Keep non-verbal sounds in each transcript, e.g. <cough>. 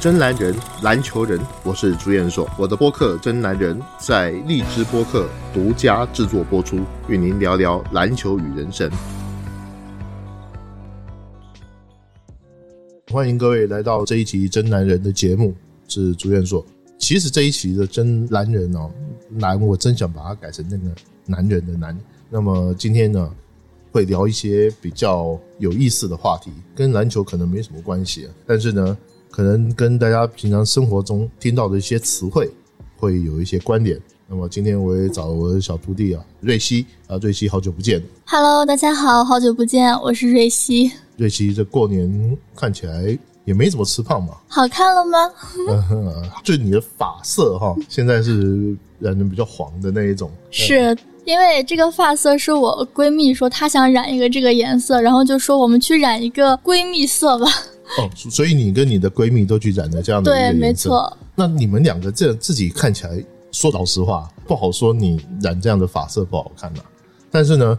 真男人，篮球人，我是朱彦硕。我的播客《真男人》在荔枝播客独家制作播出，与您聊聊篮球与人生。欢迎各位来到这一集《真男人》的节目，是朱彦硕。其实这一期的《真男人》哦，男我真想把它改成那个男人的男。那么今天呢，会聊一些比较有意思的话题，跟篮球可能没什么关系，但是呢。可能跟大家平常生活中听到的一些词汇会有一些关联。那么今天我也找我的小徒弟啊，瑞希啊，瑞希好久不见。Hello，大家好，好久不见，我是瑞希。瑞希这过年看起来也没怎么吃胖嘛？好看了吗？<laughs> 就你的发色哈，现在是染的比较黄的那一种。是因为这个发色是我闺蜜说她想染一个这个颜色，然后就说我们去染一个闺蜜色吧。哦，所以你跟你的闺蜜都去染了这样的对，没错。那你们两个这自己看起来，说老实话，不好说你染这样的发色不好看呐。但是呢，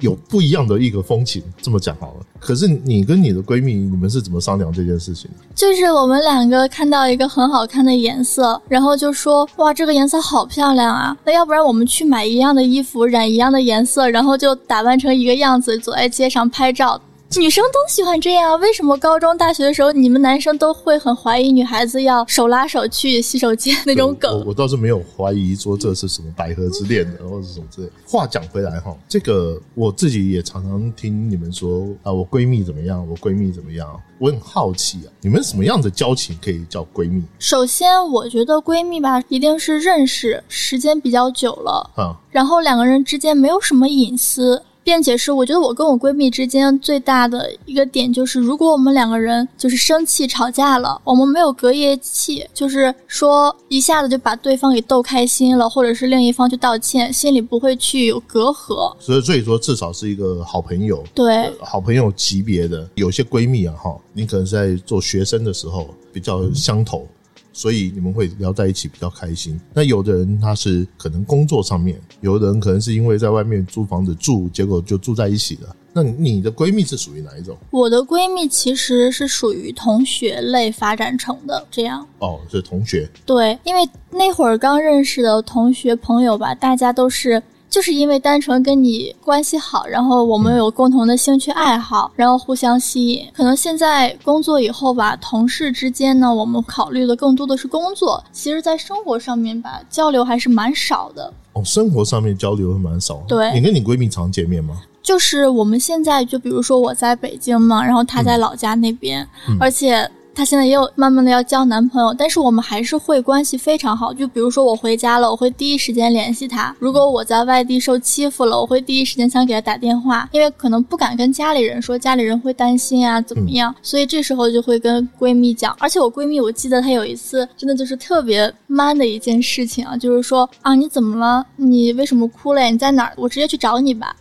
有不一样的一个风情，这么讲好了。可是你跟你的闺蜜，你们是怎么商量这件事情？就是我们两个看到一个很好看的颜色，然后就说：“哇，这个颜色好漂亮啊！那要不然我们去买一样的衣服，染一样的颜色，然后就打扮成一个样子，走在街上拍照。”女生都喜欢这样，为什么高中、大学的时候你们男生都会很怀疑女孩子要手拉手去洗手间那种梗？我倒是没有怀疑说这是什么百合之恋的，或者什么之类。话讲回来哈，这个我自己也常常听你们说啊，我闺蜜怎么样，我闺蜜怎么样，我很好奇啊，你们什么样的交情可以叫闺蜜？首先，我觉得闺蜜吧，一定是认识时间比较久了啊，然后两个人之间没有什么隐私。并且是，我觉得我跟我闺蜜之间最大的一个点就是，如果我们两个人就是生气吵架了，我们没有隔夜气，就是说一下子就把对方给逗开心了，或者是另一方去道歉，心里不会去有隔阂。所以，所以说至少是一个好朋友，对，好朋友级别的。有些闺蜜啊，哈，你可能在做学生的时候比较相投。所以你们会聊在一起比较开心。那有的人他是可能工作上面，有的人可能是因为在外面租房子住，结果就住在一起了。那你的闺蜜是属于哪一种？我的闺蜜其实是属于同学类发展成的这样。哦，是同学。对，因为那会儿刚认识的同学朋友吧，大家都是。就是因为单纯跟你关系好，然后我们有共同的兴趣爱好，然后互相吸引。可能现在工作以后吧，同事之间呢，我们考虑的更多的是工作。其实，在生活上面吧，交流还是蛮少的。哦，生活上面交流会蛮少。对，你跟你闺蜜常见面吗？就是我们现在就比如说我在北京嘛，然后她在老家那边，而且。她现在也有慢慢的要交男朋友，但是我们还是会关系非常好。就比如说我回家了，我会第一时间联系她；如果我在外地受欺负了，我会第一时间想给她打电话，因为可能不敢跟家里人说，家里人会担心啊，怎么样？所以这时候就会跟闺蜜讲。而且我闺蜜，我记得她有一次真的就是特别 man 的一件事情啊，就是说啊，你怎么了？你为什么哭了？你在哪儿？我直接去找你吧。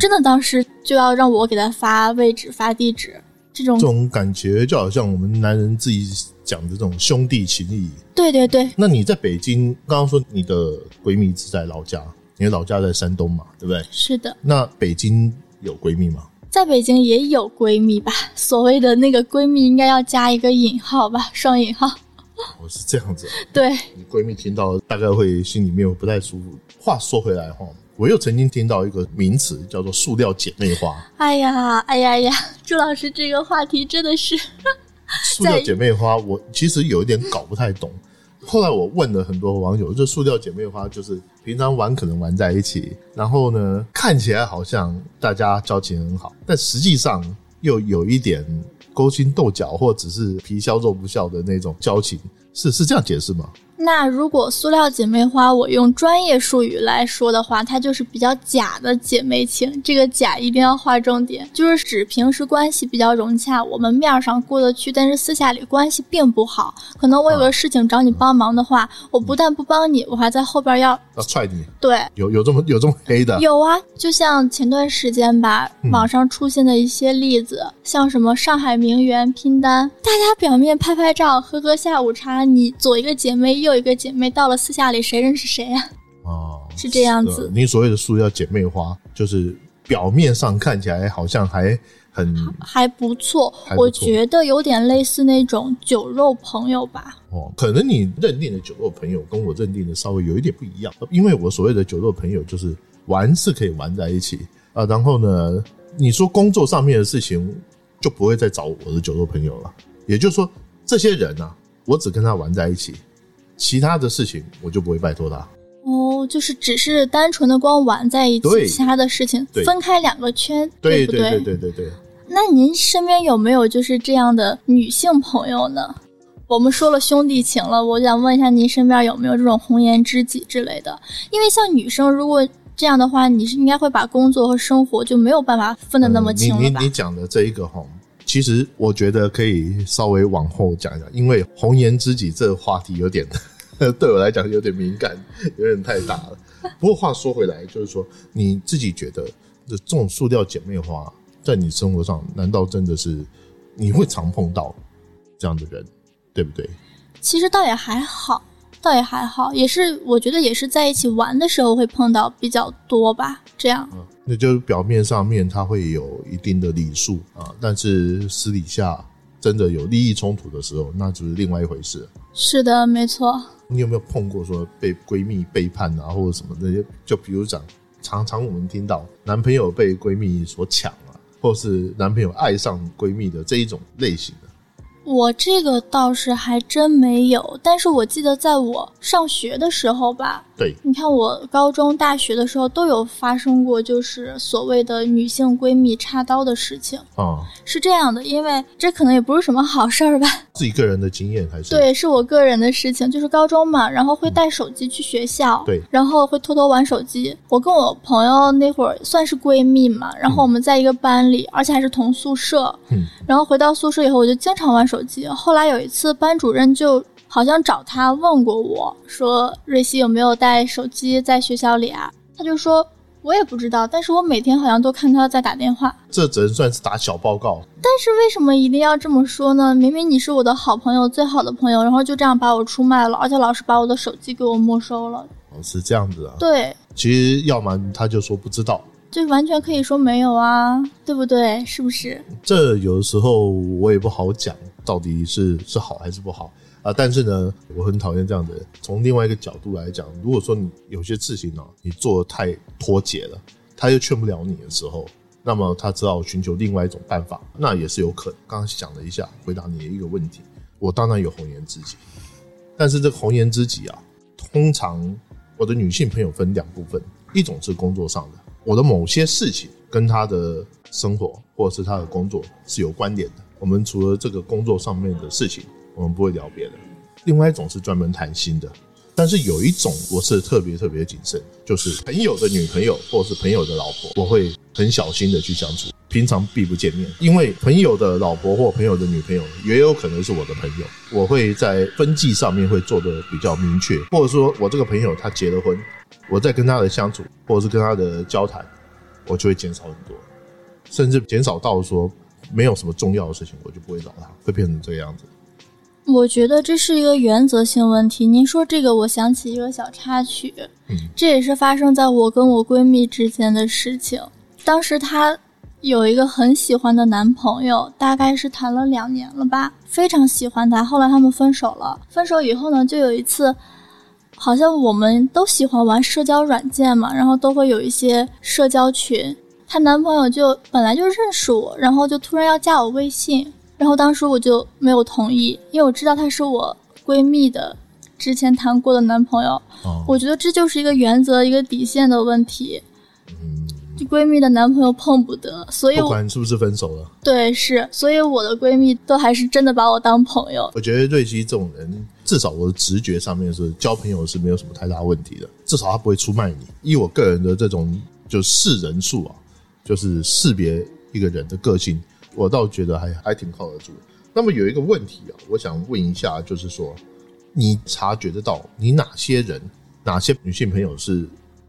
真的当时就要让我给她发位置、发地址。这种这种感觉就好像我们男人自己讲的这种兄弟情谊。对对对。那你在北京，刚刚说你的闺蜜是在老家，你的老家在山东嘛，对不对？是的。那北京有闺蜜吗？在北京也有闺蜜吧，所谓的那个闺蜜应该要加一个引号吧，双引号。我是这样子。对。你闺蜜听到大概会心里面不太舒服。话说回来哈。我又曾经听到一个名词叫做“塑料姐妹花”。哎呀，哎呀呀，朱老师这个话题真的是 <laughs> 塑料姐妹花。我其实有一点搞不太懂。后来我问了很多网友，这塑料姐妹花就是平常玩可能玩在一起，然后呢看起来好像大家交情很好，但实际上又有一点勾心斗角，或只是皮笑肉不笑的那种交情，是是这样解释吗？那如果塑料姐妹花，我用专业术语来说的话，它就是比较假的姐妹情。这个假一定要划重点，就是指平时关系比较融洽，我们面上过得去，但是私下里关系并不好。可能我有个事情找你帮忙的话，我不但不帮你，我还在后边要要踹你。对，有有这么有这么黑的？有啊，就像前段时间吧，网上出现的一些例子，像什么上海名媛拼单，大家表面拍拍照、喝喝下午茶，你左一个姐妹右。有一个姐妹到了私下里，谁认识谁呀？哦，是这样子。你所谓的塑料姐妹花，就是表面上看起来好像还很还不错，还不错我觉得有点类似那种酒肉朋友吧。哦，可能你认定的酒肉朋友跟我认定的稍微有一点不一样，因为我所谓的酒肉朋友就是玩是可以玩在一起啊，然后呢，你说工作上面的事情就不会再找我的酒肉朋友了，也就是说，这些人啊，我只跟他玩在一起，其他的事情我就不会拜托他。哦，就是只是单纯的光玩在一起，其他的事情分开两个圈，不对对对对对对，那您身边有没有就是这样的女性朋友呢？我们说了兄弟情了，我想问一下，您身边有没有这种红颜知己之类的？因为像女生，如果这样的话，你是应该会把工作和生活就没有办法分得那么清了吧？嗯你你你讲的这一个哈，其实我觉得可以稍微往后讲一讲，因为红颜知己这个话题有点 <laughs> 对我来讲有点敏感，有点太大了。不过话说回来，就是说你自己觉得这种塑料姐妹花，在你生活上，难道真的是你会常碰到这样的人，对不对？其实倒也还好，倒也还好，也是我觉得也是在一起玩的时候会碰到比较多吧。这样，嗯，那就是表面上面他会有一定的礼数啊，但是私底下真的有利益冲突的时候，那就是另外一回事。是的，没错。你有没有碰过说被闺蜜背叛啊，或者什么那些？就比如讲，常常我们听到男朋友被闺蜜所抢啊，或是男朋友爱上闺蜜的这一种类型的。我这个倒是还真没有，但是我记得在我上学的时候吧，对，你看我高中、大学的时候都有发生过，就是所谓的女性闺蜜插刀的事情。啊，是这样的，因为这可能也不是什么好事儿吧？<laughs> 自己个人的经验还是对，是我个人的事情，就是高中嘛，然后会带手机去学校，对然后会偷偷玩手机。我跟我朋友那会儿算是闺蜜嘛，然后我们在一个班里，而且还是同宿舍。嗯，然后回到宿舍以后，我就经常玩手机。后来有一次，班主任就好像找他问过我说：“瑞希有没有带手机在学校里啊？”他就说：“我也不知道，但是我每天好像都看他在打电话。”这只能算是打小报告。但是为什么一定要这么说呢？明明你是我的好朋友，最好的朋友，然后就这样把我出卖了，而且老师把我的手机给我没收了。哦，是这样子啊。对，其实要么他就说不知道，就完全可以说没有啊，对不对？是不是？这有的时候我也不好讲，到底是是好还是不好啊。但是呢，我很讨厌这样的人。从另外一个角度来讲，如果说你有些事情呢、你做的太脱节了，他又劝不了你的时候，那么他只好寻求另外一种办法，那也是有可能。刚刚想了一下，回答你的一个问题，我当然有红颜知己，但是这个红颜知己啊，通常我的女性朋友分两部分，一种是工作上的，我的某些事情跟他的生活或者是他的工作是有关联的。我们除了这个工作上面的事情，我们不会聊别的。另外一种是专门谈心的，但是有一种我是特别特别谨慎，就是朋友的女朋友或者是朋友的老婆，我会很小心的去相处。平常避不见面，因为朋友的老婆或朋友的女朋友也有可能是我的朋友，我会在分际上面会做的比较明确，或者说我这个朋友他结了婚，我在跟他的相处或者是跟他的交谈，我就会减少很多，甚至减少到说没有什么重要的事情，我就不会找他，会变成这个样子。我觉得这是一个原则性问题。您说这个，我想起一个小插曲，嗯这也是发生在我跟我闺蜜之间的事情。当时她有一个很喜欢的男朋友，大概是谈了两年了吧，非常喜欢他。后来他们分手了，分手以后呢，就有一次，好像我们都喜欢玩社交软件嘛，然后都会有一些社交群。她男朋友就本来就认识我，然后就突然要加我微信，然后当时我就没有同意，因为我知道他是我闺蜜的之前谈过的男朋友。我觉得这就是一个原则、一个底线的问题。嗯，就闺蜜的男朋友碰不得，所以不管是不是分手了，对是，所以我的闺蜜都还是真的把我当朋友。我觉得瑞希这种人，至少我的直觉上面是交朋友是没有什么太大问题的，至少他不会出卖你。以我个人的这种就识人数啊，就是识别一个人的个性，我倒觉得还还挺靠得住。那么有一个问题啊，我想问一下，就是说，你察觉得到你哪些人、哪些女性朋友是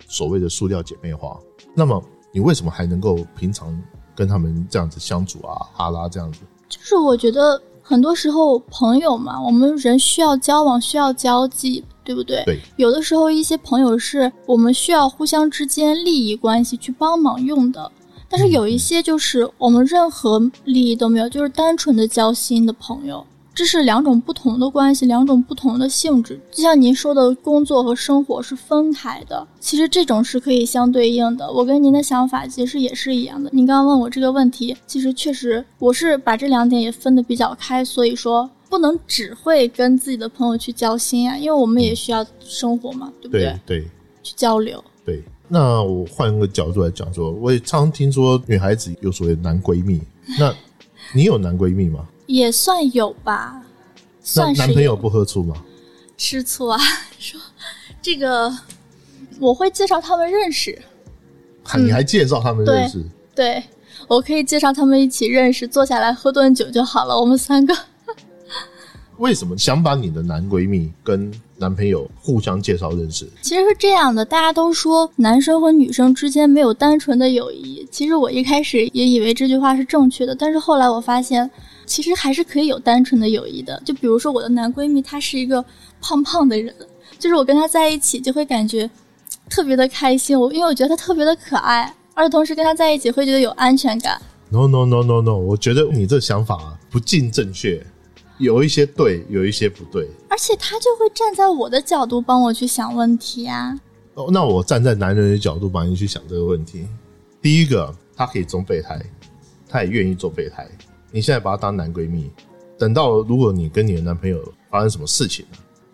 所谓的塑料姐妹花？那么你为什么还能够平常跟他们这样子相处啊、哈拉这样子？就是我觉得很多时候朋友嘛，我们人需要交往，需要交际，对不对？对，有的时候一些朋友是我们需要互相之间利益关系去帮忙用的。但是有一些就是我们任何利益都没有，就是单纯的交心的朋友。这是两种不同的关系，两种不同的性质。就像您说的，工作和生活是分开的。其实这种是可以相对应的。我跟您的想法其实也是一样的。您刚刚问我这个问题，其实确实我是把这两点也分得比较开。所以说，不能只会跟自己的朋友去交心啊，因为我们也需要生活嘛，对不对？对，去交流。对。那我换个角度来讲，说我也常听说女孩子有所谓男闺蜜。那你有男闺蜜吗？也算有吧，算是男朋友不喝醋吗？吃醋啊！<laughs> 说这个我会介绍他们认识，你还介绍他们认识？对，我可以介绍他们一起认识，坐下来喝顿酒就好了。我们三个 <laughs> 为什么想把你的男闺蜜跟男朋友互相介绍认识？其实是这样的，大家都说男生和女生之间没有单纯的友谊。其实我一开始也以为这句话是正确的，但是后来我发现。其实还是可以有单纯的友谊的，就比如说我的男闺蜜，他是一个胖胖的人，就是我跟他在一起就会感觉特别的开心，我因为我觉得他特别的可爱，而同时跟他在一起会觉得有安全感。No no no no no，我觉得你这想法不尽正确，有一些对，有一些不对。而且他就会站在我的角度帮我去想问题啊。哦，那我站在男人的角度帮你去想这个问题。第一个，他可以做备胎，他也愿意做备胎。你现在把她当男闺蜜，等到如果你跟你的男朋友发生什么事情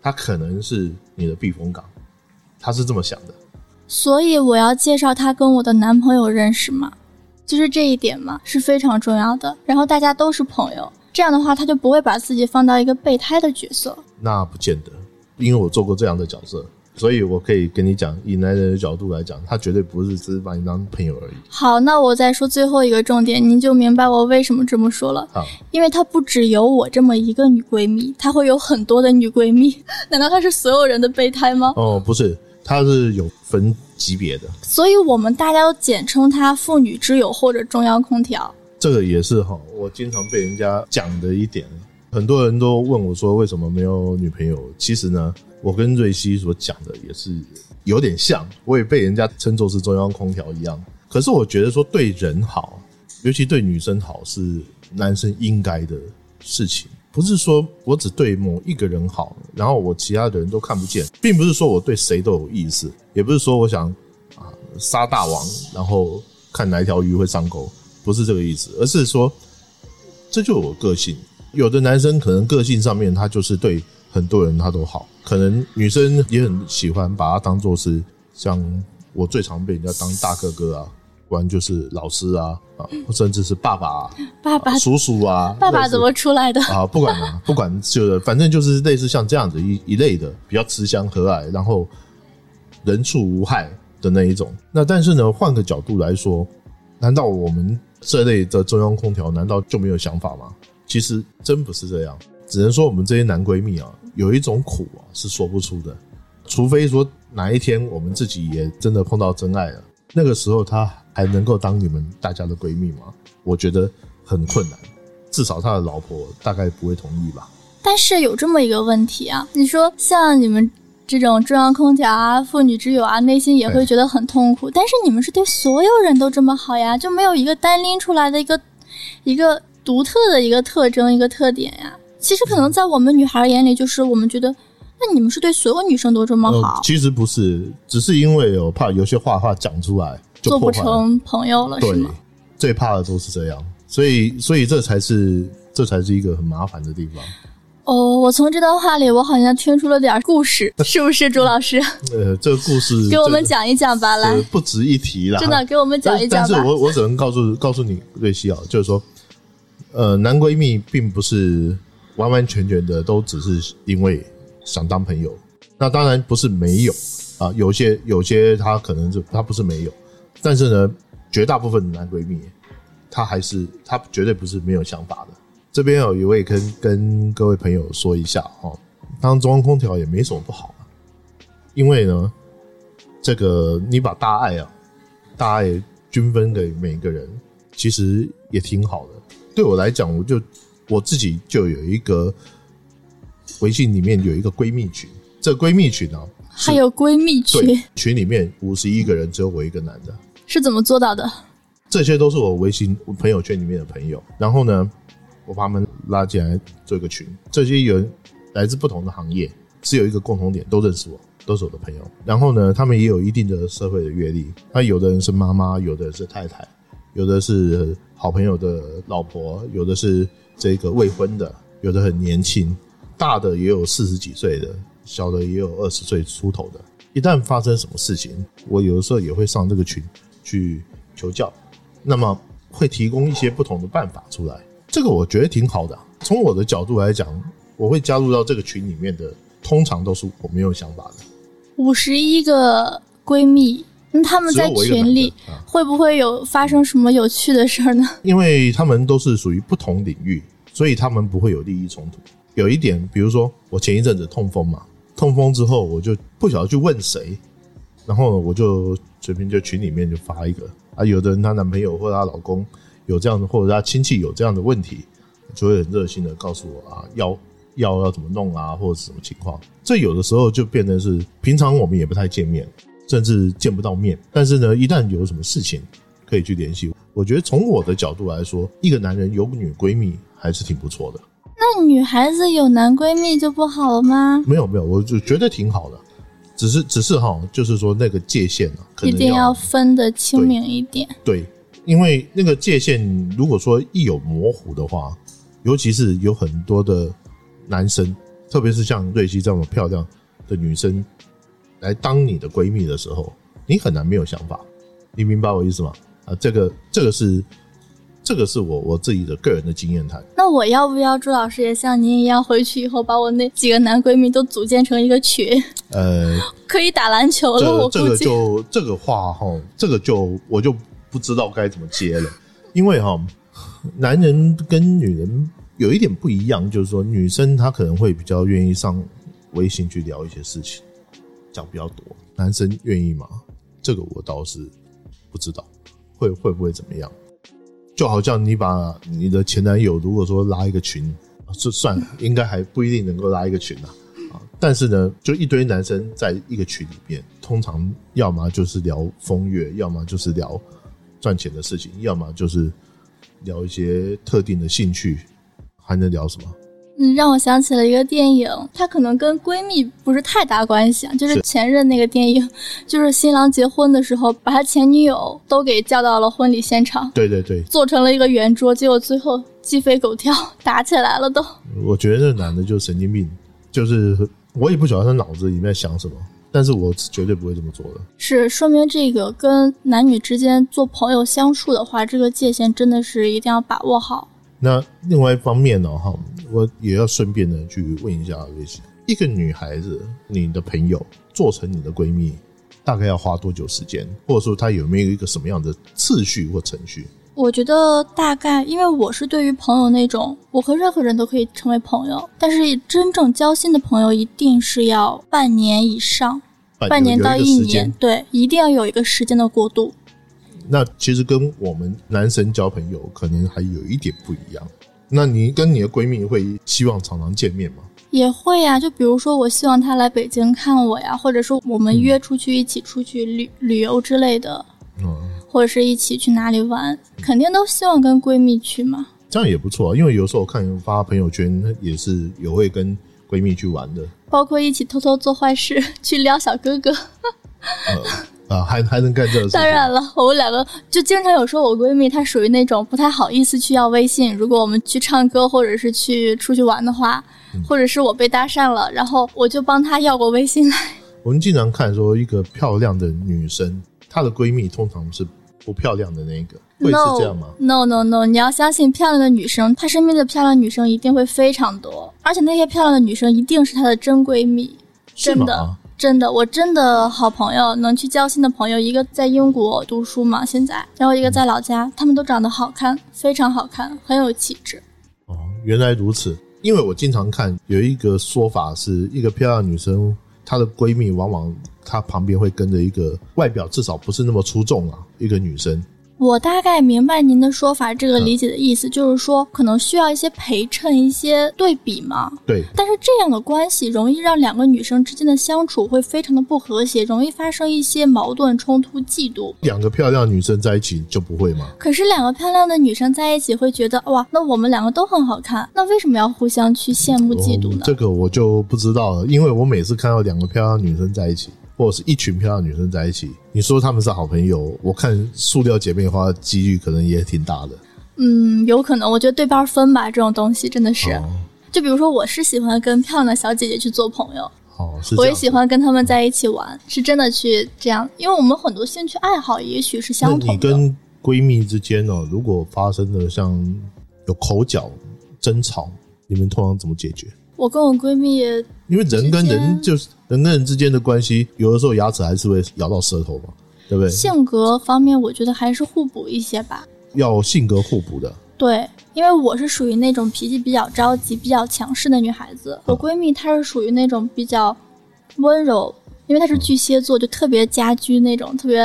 他可能是你的避风港，他是这么想的。所以我要介绍他跟我的男朋友认识嘛？就是这一点嘛，是非常重要的。然后大家都是朋友，这样的话他就不会把自己放到一个备胎的角色。那不见得，因为我做过这样的角色。所以，我可以跟你讲，以男人的角度来讲，他绝对不是只是把你当朋友而已。好，那我再说最后一个重点，您就明白我为什么这么说了。好，因为他不只有我这么一个女闺蜜，他会有很多的女闺蜜。<laughs> 难道他是所有人的备胎吗？哦，不是，他是有分级别的。所以我们大家都简称他“妇女之友”或者“中央空调”。这个也是哈，我经常被人家讲的一点。很多人都问我说：“为什么没有女朋友？”其实呢。我跟瑞希所讲的也是有点像，我也被人家称作是中央空调一样。可是我觉得说对人好，尤其对女生好，是男生应该的事情。不是说我只对某一个人好，然后我其他的人都看不见，并不是说我对谁都有意思，也不是说我想啊杀大王，然后看哪条鱼会上钩，不是这个意思，而是说这就是我个性。有的男生可能个性上面他就是对。很多人他都好，可能女生也很喜欢把他当做是像我最常被人家当大哥哥啊，<laughs> 不然就是老师啊啊，甚至是爸爸、爸爸、叔叔啊。爸爸怎么出来的啊？不管啊，<laughs> 不管就反正就是类似像这样子一一类的，比较慈祥和蔼，然后人畜无害的那一种。那但是呢，换个角度来说，难道我们这类的中央空调难道就没有想法吗？其实真不是这样，只能说我们这些男闺蜜啊。有一种苦啊，是说不出的，除非说哪一天我们自己也真的碰到真爱了，那个时候她还能够当你们大家的闺蜜吗？我觉得很困难，至少他的老婆大概不会同意吧。但是有这么一个问题啊，你说像你们这种中央空调啊、妇女之友啊，内心也会觉得很痛苦。但是你们是对所有人都这么好呀，就没有一个单拎出来的一个一个独特的一个特征、一个特点呀？其实可能在我们女孩眼里，就是我们觉得，那你们是对所有女生都这么好？其实不是，只是因为我怕有些话话讲出来做不成朋友了，是吗？最怕的都是这样，所以，所以这才是这才是一个很麻烦的地方。哦，我从这段话里，我好像听出了点故事，<laughs> 是不是，朱老师？呃，这个故事给我们讲一讲吧，来，不值一提了，真的给我们讲一讲。但是我我只能告诉告诉你瑞希啊，就是说，呃，男闺蜜并不是。完完全全的都只是因为想当朋友，那当然不是没有啊，有些有些他可能是他不是没有，但是呢，绝大部分的男闺蜜，他还是他绝对不是没有想法的。这边有一位跟跟各位朋友说一下哦，当中央空调也没什么不好，因为呢，这个你把大爱啊，大爱均分给每一个人，其实也挺好的。对我来讲，我就。我自己就有一个微信里面有一个闺蜜群，这闺蜜群呢，还有闺蜜群，群里面五十一个人，只有我一个男的，是怎么做到的？这些都是我微信朋友圈里面的朋友。然后呢，我把他们拉进来做一个群，这些人来自不同的行业，只有一个共同点，都认识我，都是我的朋友。然后呢，他们也有一定的社会的阅历。那有的人是妈妈，有的人是太太，有的是好朋友的老婆，有的是这个未婚的，有的很年轻，大的也有四十几岁的，小的也有二十岁出头的。一旦发生什么事情，我有的时候也会上这个群去求教，那么会提供一些不同的办法出来。这个我觉得挺好的。从我的角度来讲，我会加入到这个群里面的，通常都是我没有想法的。五十一个闺蜜，那他们在群里会不会有发生什么有趣的事儿呢？因为他们都是属于不同领域，所以他们不会有利益冲突。有一点，比如说我前一阵子痛风嘛。痛风之后，我就不晓得去问谁，然后我就随便就群里面就发一个啊，有的人她男朋友或者她老公有这样的，或者她亲戚有这样的问题，就会很热心的告诉我啊，药药要怎么弄啊，或者是什么情况。这有的时候就变成是平常我们也不太见面，甚至见不到面，但是呢，一旦有什么事情可以去联系。我觉得从我的角度来说，一个男人有女闺蜜还是挺不错的。那女孩子有男闺蜜就不好了吗？没有没有，我就觉得挺好的，只是只是哈，就是说那个界限啊，一定要分得清明一点。对，因为那个界限如果说一有模糊的话，尤其是有很多的男生，特别是像瑞希这么漂亮的女生来当你的闺蜜的时候，你很难没有想法。你明白我意思吗？啊，这个这个是。这个是我我自己的个人的经验谈。那我要不要朱老师也像您一样，回去以后把我那几个男闺蜜都组建成一个群？呃，<laughs> 可以打篮球了。我这个就这个话哈，这个就我就不知道该怎么接了。因为哈，男人跟女人有一点不一样，就是说女生她可能会比较愿意上微信去聊一些事情，讲比较多。男生愿意吗？这个我倒是不知道，会会不会怎么样？就好像你把你的前男友，如果说拉一个群，就算了，<laughs> 应该还不一定能够拉一个群啊。啊，但是呢，就一堆男生在一个群里面，通常要么就是聊风月，要么就是聊赚钱的事情，要么就是聊一些特定的兴趣，还能聊什么？嗯，让我想起了一个电影，它可能跟闺蜜不是太大关系啊，就是前任那个电影，就是新郎结婚的时候，把他前女友都给叫到了婚礼现场，对对对，做成了一个圆桌，结果最后鸡飞狗跳，打起来了都。我觉得这男的就神经病，就是我也不晓得他脑子里面想什么，但是我绝对不会这么做的。是说明这个跟男女之间做朋友相处的话，这个界限真的是一定要把握好。那另外一方面呢，哈。我也要顺便的去问一下瑞希，一个女孩子，你的朋友做成你的闺蜜，大概要花多久时间？或者说她有没有一个什么样的次序或程序？我觉得大概，因为我是对于朋友那种，我和任何人都可以成为朋友，但是真正交心的朋友一定是要半年以上，半年到一年，对，一定要有一个时间的过渡。那其实跟我们男生交朋友可能还有一点不一样。那你跟你的闺蜜会希望常常见面吗？也会呀，就比如说我希望她来北京看我呀，或者说我们约出去一起出去旅旅游之类的，嗯，或者是一起去哪里玩，肯定都希望跟闺蜜去嘛。这样也不错，因为有时候我看发朋友圈也是有会跟闺蜜去玩的，包括一起偷偷做坏事 <laughs> 去撩小哥哥。<laughs> 啊，还还能干这事？当然了，我们两个就经常有时候，我闺蜜她属于那种不太好意思去要微信。如果我们去唱歌或者是去出去玩的话，或者是我被搭讪了，然后我就帮她要过微信来。<laughs> 我们经常看说，一个漂亮的女生，她的闺蜜通常是不漂亮的那个，会是这样吗？No No No，你要相信漂亮的女生，她身边的漂亮女生一定会非常多，而且那些漂亮的女生一定是她的真闺蜜，真的。真的，我真的好朋友，能去交心的朋友，一个在英国读书嘛，现在，然后一个在老家，他们都长得好看，非常好看，很有气质。哦，原来如此。因为我经常看有一个说法，是一个漂亮女生，她的闺蜜往往她旁边会跟着一个外表至少不是那么出众啊，一个女生，我大概明白您的说法，这个理解的意思就是说，可能需要一些陪衬、一些对比嘛。对，但是这样的关系容易让两个女生之间的相处会非常的不和谐，容易发生一些矛盾冲突、嫉妒。两个漂亮女生在一起就不会吗？可是两个漂亮的女生在一起会觉得哇，那我们两个都很好看，那为什么要互相去羡慕、嫉妒呢？这个我就不知道了，因为我每次看到两个漂亮女生在一起。或者是一群漂亮女生在一起，你说他们是好朋友，我看塑料姐妹花的几率可能也挺大的。嗯，有可能，我觉得对半分吧，这种东西真的是。就比如说，我是喜欢跟漂亮的小姐姐去做朋友，哦，我也喜欢跟她们在一起玩，是真的去这样，因为我们很多兴趣爱好也许是相同的。你跟闺蜜之间呢，如果发生了像有口角、争吵，你们通常怎么解决？我跟我闺蜜，因为人跟人就是人跟人之间的关系，有的时候牙齿还是会咬到舌头嘛，对不对？性格方面，我觉得还是互补一些吧。要性格互补的。对，因为我是属于那种脾气比较着急、比较强势的女孩子，我闺蜜她是属于那种比较温柔，因为她是巨蟹座，就特别家居那种，特别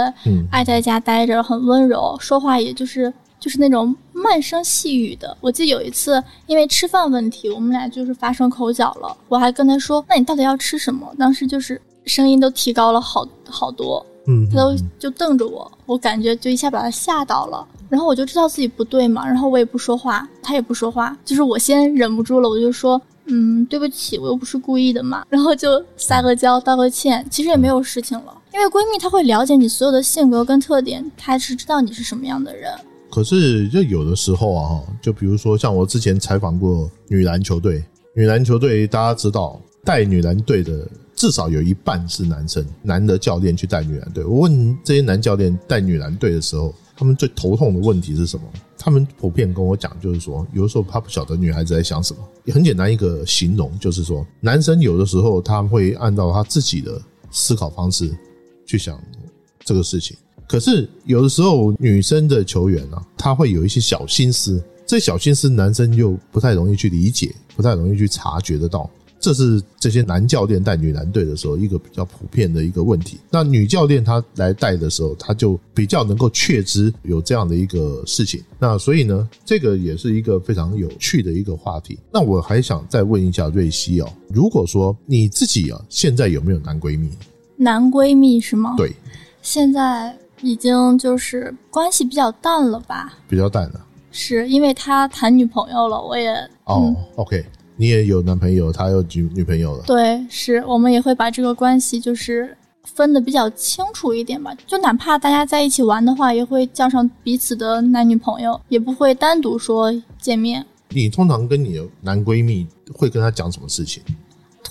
爱在家待着，很温柔，说话也就是。就是那种慢声细语的。我记得有一次，因为吃饭问题，我们俩就是发生口角了。我还跟他说：“那你到底要吃什么？”当时就是声音都提高了好好多。嗯，他都就瞪着我，我感觉就一下把他吓到了。然后我就知道自己不对嘛，然后我也不说话，他也不说话。就是我先忍不住了，我就说：“嗯，对不起，我又不是故意的嘛。”然后就撒个娇，道个歉，其实也没有事情了。因为闺蜜她会了解你所有的性格跟特点，她是知道你是什么样的人。可是，就有的时候啊，就比如说像我之前采访过女篮球队，女篮球队大家知道带女篮队的至少有一半是男生，男的教练去带女篮队。我问这些男教练带女篮队的时候，他们最头痛的问题是什么？他们普遍跟我讲，就是说有的时候他不晓得女孩子在想什么。也很简单一个形容，就是说男生有的时候他会按照他自己的思考方式去想这个事情。可是有的时候，女生的球员啊，她会有一些小心思，这小心思男生又不太容易去理解，不太容易去察觉得到。这是这些男教练带女篮队的时候一个比较普遍的一个问题。那女教练她来带的时候，她就比较能够确知有这样的一个事情。那所以呢，这个也是一个非常有趣的一个话题。那我还想再问一下瑞希哦，如果说你自己啊，现在有没有男闺蜜？男闺蜜是吗？对，现在。已经就是关系比较淡了吧？比较淡了，是因为他谈女朋友了，我也哦，OK，你也有男朋友，他有女女朋友了，对，是我们也会把这个关系就是分的比较清楚一点吧，就哪怕大家在一起玩的话，也会叫上彼此的男女朋友，也不会单独说见面。你通常跟你的男闺蜜会跟他讲什么事情？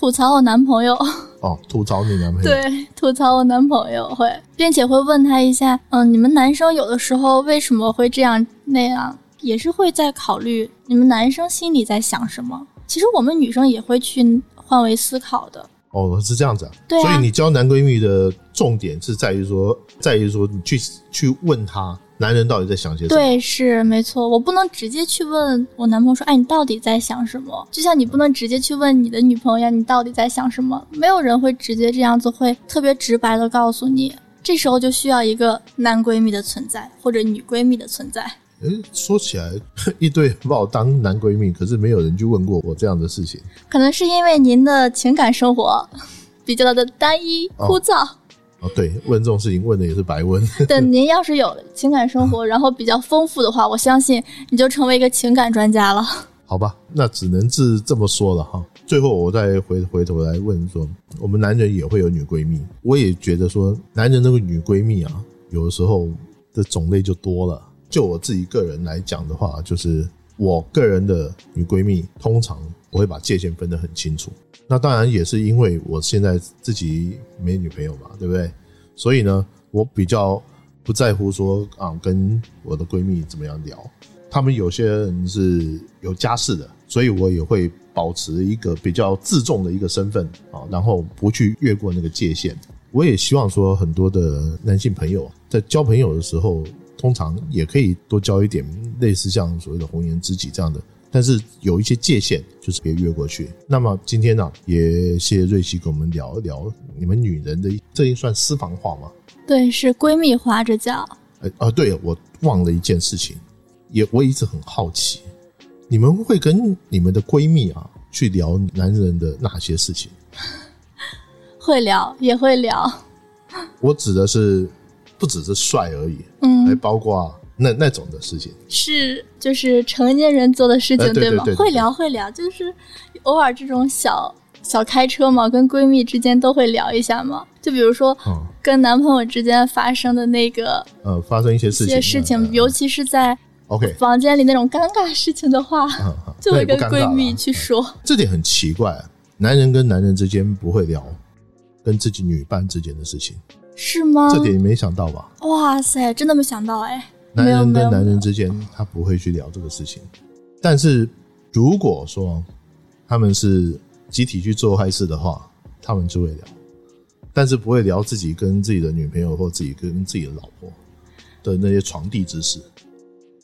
吐槽我男朋友哦，吐槽你男朋友对，吐槽我男朋友会，并且会问他一下，嗯，你们男生有的时候为什么会这样那样，也是会在考虑你们男生心里在想什么。其实我们女生也会去换位思考的。哦，是这样子啊。对啊。所以你交男闺蜜的重点是在于说，在于说你去去问他。男人到底在想些什么？对，是没错。我不能直接去问我男朋友说：“哎，你到底在想什么？”就像你不能直接去问你的女朋友：“你到底在想什么？”没有人会直接这样子，会特别直白的告诉你。这时候就需要一个男闺蜜的存在，或者女闺蜜的存在。哎，说起来，一堆把我当男闺蜜，可是没有人去问过我这样的事情。可能是因为您的情感生活比较的单一枯燥。哦，对，问这种事情问的也是白问。<laughs> 等您要是有情感生活，然后比较丰富的话，我相信你就成为一个情感专家了。<laughs> 好吧，那只能是这么说了哈。最后我再回回头来问说，我们男人也会有女闺蜜，我也觉得说，男人那个女闺蜜啊，有的时候的种类就多了。就我自己个人来讲的话，就是我个人的女闺蜜，通常我会把界限分得很清楚。那当然也是因为我现在自己没女朋友嘛，对不对？所以呢，我比较不在乎说啊，跟我的闺蜜怎么样聊。他们有些人是有家室的，所以我也会保持一个比较自重的一个身份啊，然后不去越过那个界限。我也希望说，很多的男性朋友在交朋友的时候，通常也可以多交一点类似像所谓的红颜知己这样的。但是有一些界限，就是别越过去。那么今天呢，也谢谢瑞希跟我们聊一聊你们女人的这一算私房话吗？对，是闺蜜花，这叫哎啊，对，我忘了一件事情，也我一直很好奇，你们会跟你们的闺蜜啊去聊男人的哪些事情？<laughs> 会聊，也会聊。我指的是不只是帅而已，嗯，还包括那那种的事情。是就是成年人做的事情，哎对对吗？会聊会聊，就是偶尔这种小小开车嘛，跟闺蜜之间都会聊一下嘛。就比如说嗯跟男朋友之间发生的那个呃，发生一些事一情，些事情，尤其是在 OK，房间里那种尴尬事情的话，<laughs> 就会跟闺蜜去说。这点很奇怪，男人跟男人之间不会聊跟自己女伴之间的事情，是吗？这点你没想到吧？哇塞，真的没想到哎！男人跟男人之间，他不会去聊这个事情。但是如果说他们是集体去做坏事的话，他们就会聊，但是不会聊自己跟自己的女朋友或自己跟自己的老婆的那些床地之事。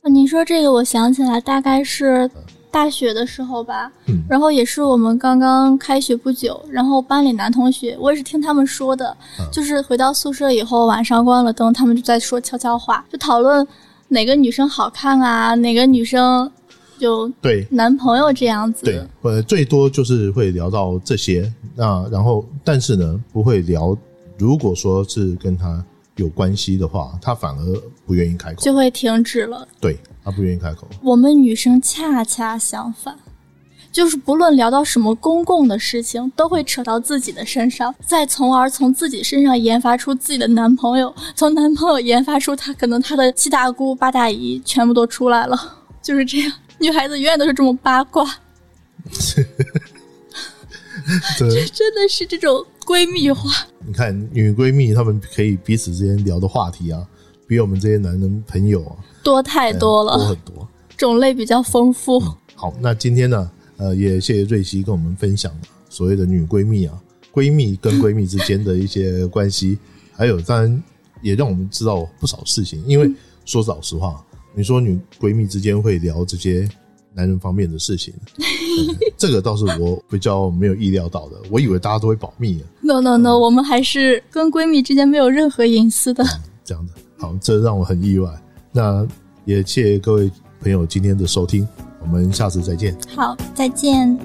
啊你说这个，我想起来，大概是大学的时候吧。嗯然后也是我们刚刚开学不久，然后班里男同学，我也是听他们说的，嗯就是回到宿舍以后，晚上关了灯，他们就在说悄悄话，就讨论哪个女生好看啊，哪个女生就对男朋友这样子。对，呃，最多就是会聊到这些。那然后，但是呢，不会聊。如果说是跟他有关系的话，他反而不愿意开口。就会停止了。对他不愿意开口。我们女生恰恰相反，就是不论聊到什么公共的事情，都会扯到自己的身上，再从而从自己身上研发出自己的男朋友，从男朋友研发出他可能他的七大姑八大姨全部都出来了，就是这样。女孩子永远都是这么八卦，<laughs> 对，<laughs> 真的是这种闺蜜话。你看女闺蜜她们可以彼此之间聊的话题啊，比我们这些男人朋友啊多太多了，多很多。种类比较丰富。好，那今天呢，呃，也谢谢瑞希跟我们分享所谓的女闺蜜啊，闺蜜跟闺蜜之间的一些关系，还有当然也让我们知道不少事情。因为说老实话，你说女闺蜜之间会聊这些男人方面的事情，嗯 <laughs> 这个倒是我比较没有意料到的。我以为大家都会保密的，No no no，我们还是跟闺蜜之间没有任何隐私的。这样子。好，这让我很意外。那也谢谢各位朋友今天的收听，我们下次再见。好，再见。